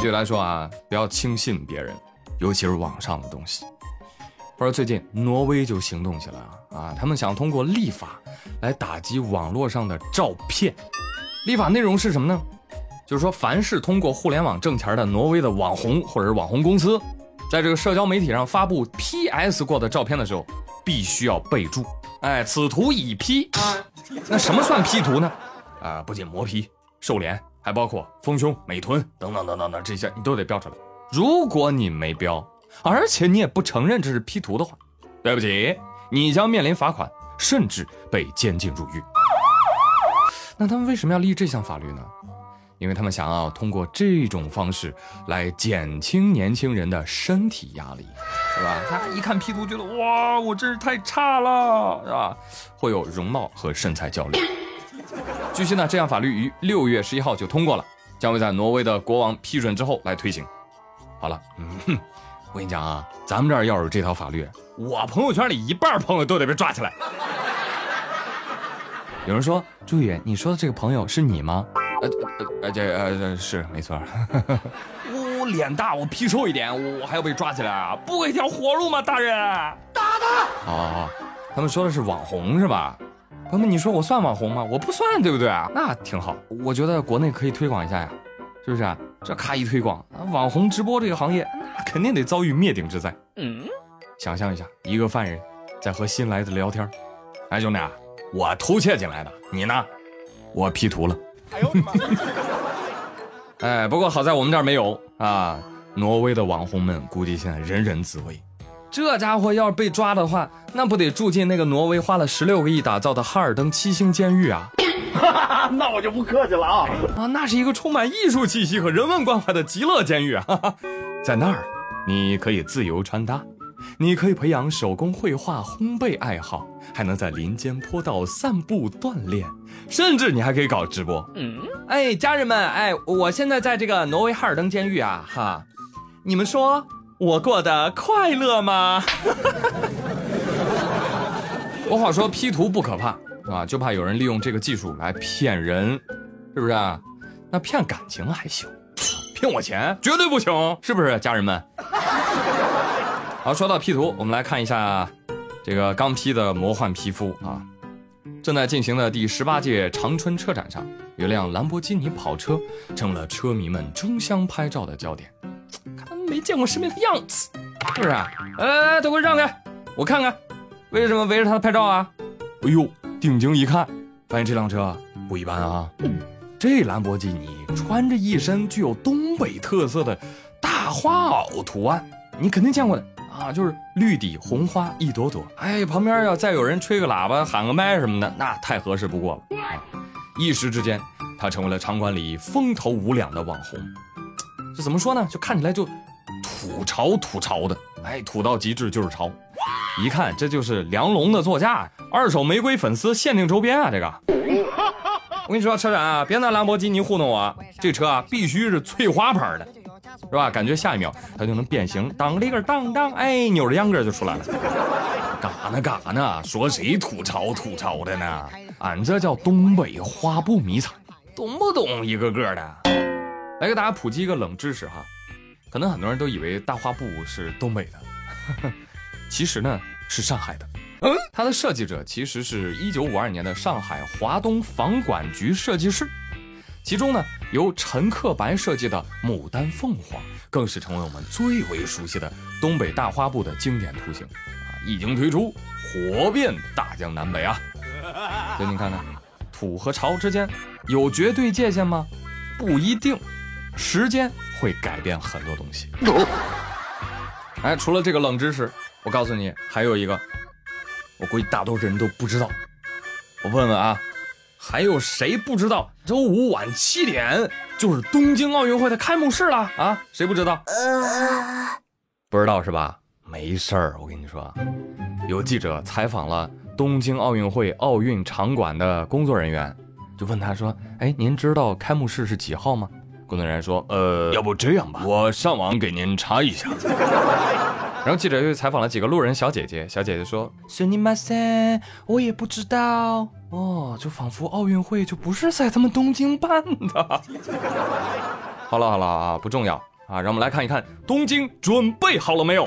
举来说啊，不要轻信别人，尤其是网上的东西。不是最近挪威就行动起来了啊，他们想通过立法来打击网络上的照片。立法内容是什么呢？就是说，凡是通过互联网挣钱的挪威的网红或者是网红公司，在这个社交媒体上发布 PS 过的照片的时候，必须要备注：哎，此图已 P。那什么算 P 图呢？啊，不仅磨皮、瘦脸。还包括丰胸、美臀等等等等等这些，你都得标出来。如果你没标，而且你也不承认这是 P 图的话，对不起，你将面临罚款，甚至被监禁入狱。那他们为什么要立这项法律呢？因为他们想要通过这种方式来减轻年轻人的身体压力，是吧？他一看 P 图，觉得哇，我真是太差了，是吧？会有容貌和身材焦虑。据悉呢，这项法律于六月十一号就通过了，将会在挪威的国王批准之后来推行。好了，嗯，我跟你讲啊，咱们这儿要是这条法律，我朋友圈里一半朋友都得被抓起来。有人说，朱宇，你说的这个朋友是你吗？呃呃呃，这呃是没错。我脸大，我皮瘦一点，我还要被抓起来啊？不给条活路吗，大人？打他！好好好，他们说的是网红是吧？朋友们，你说我算网红吗？我不算，对不对啊？那挺好，我觉得国内可以推广一下呀，是不是啊？这咔一推广，网红直播这个行业，那肯定得遭遇灭顶之灾。嗯，想象一下，一个犯人在和新来的聊天，哎，兄弟，啊我偷窃进来的，你呢？我 P 图了。哎呦妈！哎，不过好在我们这儿没有啊。挪威的网红们估计现在人人自危。这家伙要是被抓的话，那不得住进那个挪威花了十六个亿打造的哈尔登七星监狱啊？那我就不客气了啊！啊，那是一个充满艺术气息和人文关怀的极乐监狱啊！在那儿，你可以自由穿搭，你可以培养手工绘画、烘焙爱好，还能在林间坡道散步锻炼，甚至你还可以搞直播。嗯，哎，家人们，哎，我现在在这个挪威哈尔登监狱啊，哈，你们说。我过得快乐吗？我话说 P 图不可怕啊，就怕有人利用这个技术来骗人，是不是？那骗感情还行，骗我钱绝对不行，是不是家人们？好，说到 P 图，我们来看一下这个刚 P 的魔幻皮肤啊。正在进行的第十八届长春车展上，有辆兰博基尼跑车成了车迷们争相拍照的焦点。看没见过世面的样子，是不是？来来来，都给我让开，我看看，为什么围着他拍照啊？哎呦，定睛一看，发现这辆车不一般啊！这兰博基尼穿着一身具有东北特色的大花袄图案，你肯定见过的啊，就是绿底红花一朵朵。哎，旁边要再有人吹个喇叭、喊个麦什么的，那太合适不过了啊！一时之间，他成为了场馆里风头无两的网红。这怎么说呢？就看起来就。土潮土潮的，哎，土到极致就是潮，一看这就是梁龙的座驾，二手玫瑰粉丝限定周边啊！这个，我跟你说，车展啊，别拿兰博基尼糊弄我，这车啊必须是翠花牌的，是吧？感觉下一秒它就能变形，当里个当当，哎，扭着秧歌就出来了。干啥呢？干啥呢？说谁土潮土潮的呢？俺这叫东北花布迷彩，懂不懂？一个个的，来给大家普及一个冷知识哈。可能很多人都以为大花布是东北的，其实呢是上海的。嗯，它的设计者其实是一九五二年的上海华东房管局设计师，其中呢由陈克白设计的牡丹凤凰，更是成为我们最为熟悉的东北大花布的经典图形啊！一经推出，火遍大江南北啊！所以你看看，土和潮之间有绝对界限吗？不一定，时间。会改变很多东西。哎，除了这个冷知识，我告诉你，还有一个，我估计大多数人都不知道。我问问啊，还有谁不知道？周五晚七点就是东京奥运会的开幕式了啊？谁不知道？不知道是吧？没事儿，我跟你说，有记者采访了东京奥运会奥运场馆的工作人员，就问他说：“哎，您知道开幕式是几号吗？”工作人员说：“呃，要不这样吧，我上网给您查一下。”然后记者又采访了几个路人小姐姐，小姐姐说：“是你妈塞，我也不知道哦，就仿佛奥运会就不是在咱们东京办的。”好了好了啊，不重要，啊，让我们来看一看东京准备好了没有。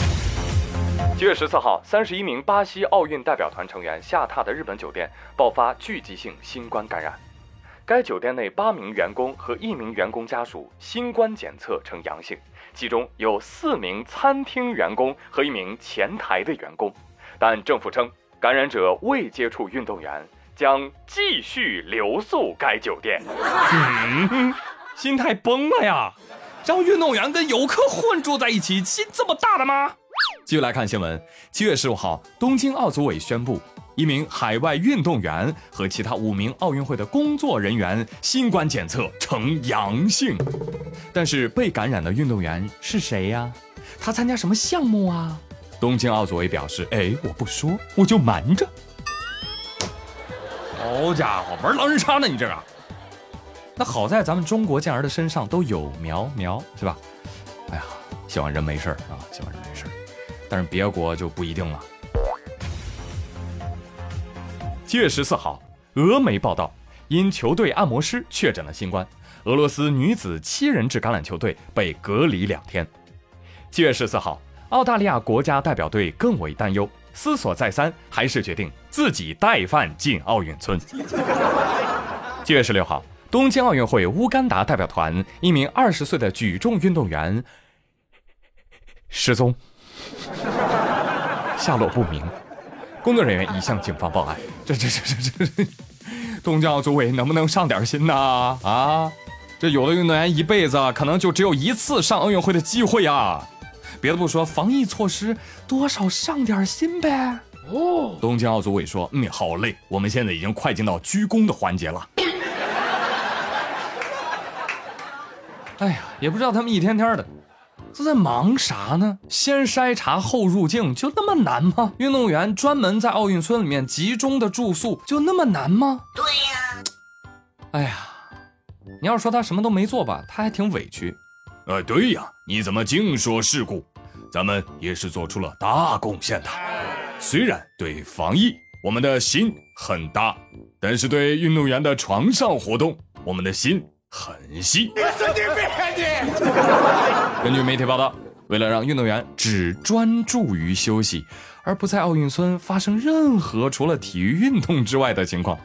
七月十四号，三十一名巴西奥运代表团成员下榻的日本酒店爆发聚集性新冠感染，该酒店内八名员工和一名员工家属新冠检测呈阳性，其中有四名餐厅员工和一名前台的员工，但政府称感染者未接触运动员，将继续留宿该酒店。嗯，心态崩了呀！让运动员跟游客混住在一起，心这么大的吗？继续来看新闻。七月十五号，东京奥组委宣布，一名海外运动员和其他五名奥运会的工作人员新冠检测呈阳性。但是被感染的运动员是谁呀？他参加什么项目啊？东京奥组委表示：“哎，我不说，我就瞒着。”好家伙，玩狼人杀呢你这个？那好在咱们中国健儿的身上都有苗苗，是吧？哎呀，希望人没事啊，希望人没事但是别国就不一定了。七月十四号，俄媒报道，因球队按摩师确诊了新冠，俄罗斯女子七人制橄榄球队被隔离两天。七月十四号，澳大利亚国家代表队更为担忧，思索再三，还是决定自己带饭进奥运村。七月十六号，东京奥运会乌干达代表团一名二十岁的举重运动员失踪。下落不明，工作人员已向警方报案。这这这这这，东京奥组委能不能上点心呐？啊，这有的运动员一辈子可能就只有一次上奥运会的机会呀。别的不说，防疫措施多少上点心呗。哦，东京奥组委说，嗯，好嘞，我们现在已经快进到鞠躬的环节了。哎呀，也不知道他们一天天的。都在忙啥呢？先筛查后入境，就那么难吗？运动员专门在奥运村里面集中的住宿，就那么难吗？对呀。哎呀，你要说他什么都没做吧，他还挺委屈。呃，对呀，你怎么净说事故？咱们也是做出了大贡献的。虽然对防疫我们的心很大，但是对运动员的床上活动，我们的心。很细。根据媒体报道，为了让运动员只专注于休息，而不在奥运村发生任何除了体育运动之外的情况，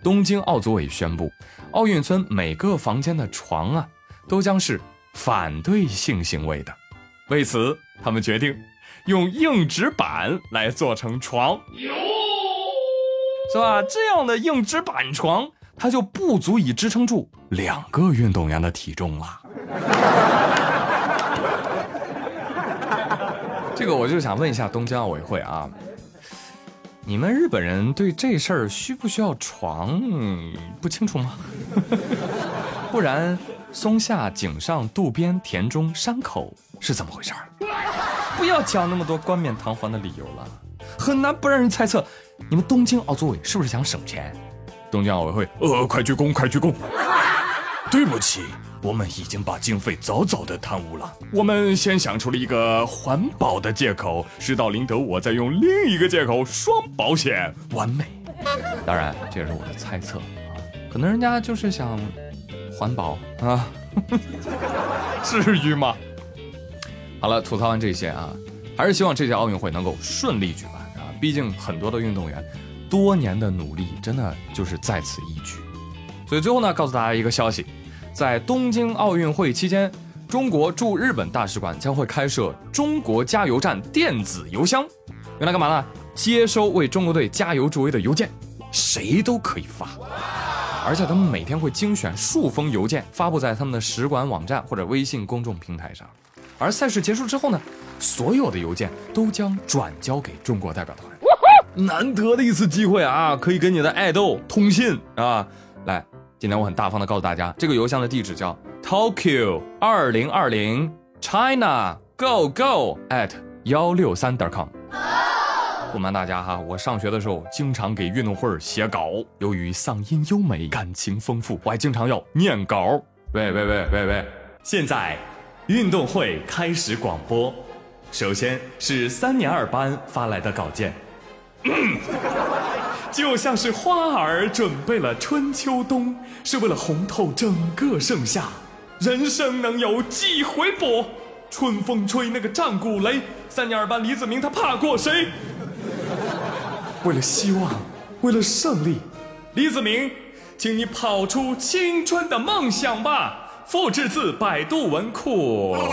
东京奥组委宣布，奥运村每个房间的床啊，都将是反对性行为的。为此，他们决定用硬纸板来做成床，是吧？这样的硬纸板床。它就不足以支撑住两个运动员的体重了。这个我就想问一下东京奥委会啊，你们日本人对这事儿需不需要床不清楚吗？不然松下、井上、渡边、田中、山口是怎么回事儿？不要讲那么多冠冕堂皇的理由了，很难不让人猜测你们东京奥组委是不是想省钱。东京奥委会，呃，快鞠躬，快鞠躬！对不起，我们已经把经费早早的贪污了。我们先想出了一个环保的借口，事到临头，我再用另一个借口，双保险，完美。当然，这也是我的猜测啊，可能人家就是想环保啊，至于吗？好了，吐槽完这些啊，还是希望这届奥运会能够顺利举办啊，毕竟很多的运动员。多年的努力真的就是在此一举，所以最后呢，告诉大家一个消息，在东京奥运会期间，中国驻日本大使馆将会开设中国加油站电子邮箱，用来干嘛呢？接收为中国队加油助威的邮件，谁都可以发，而且他们每天会精选数封邮件发布在他们的使馆网站或者微信公众平台上，而赛事结束之后呢，所有的邮件都将转交给中国代表团。难得的一次机会啊，可以跟你的爱豆通信啊！来，今天我很大方的告诉大家，这个邮箱的地址叫 Tokyo 二零二零 China Go Go at 幺六三点 com。不瞒大家哈，我上学的时候经常给运动会写稿，由于嗓音优美、感情丰富，我还经常要念稿。喂喂喂喂喂！现在运动会开始广播，首先是三年二班发来的稿件。就像是花儿准备了春秋冬，是为了红透整个盛夏。人生能有几回搏？春风吹那个战鼓擂，三年二班李子明他怕过谁？为了希望，为了胜利，李子明，请你跑出青春的梦想吧。复制自百度文库。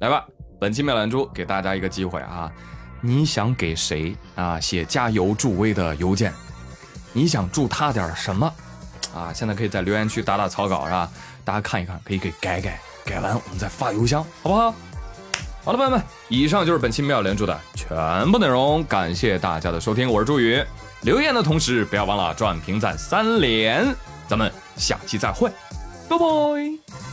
来吧，本期妙兰珠给大家一个机会啊，你想给谁啊写加油助威的邮件？你想祝他点什么？啊，现在可以在留言区打打草稿是吧？大家看一看，可以给改改，改完我们再发邮箱，好不好？好了，朋友们，以上就是本期妙连珠的全部内容，感谢大家的收听，我是朱宇。留言的同时不要忘了转评赞三连，咱们下期再会，拜拜。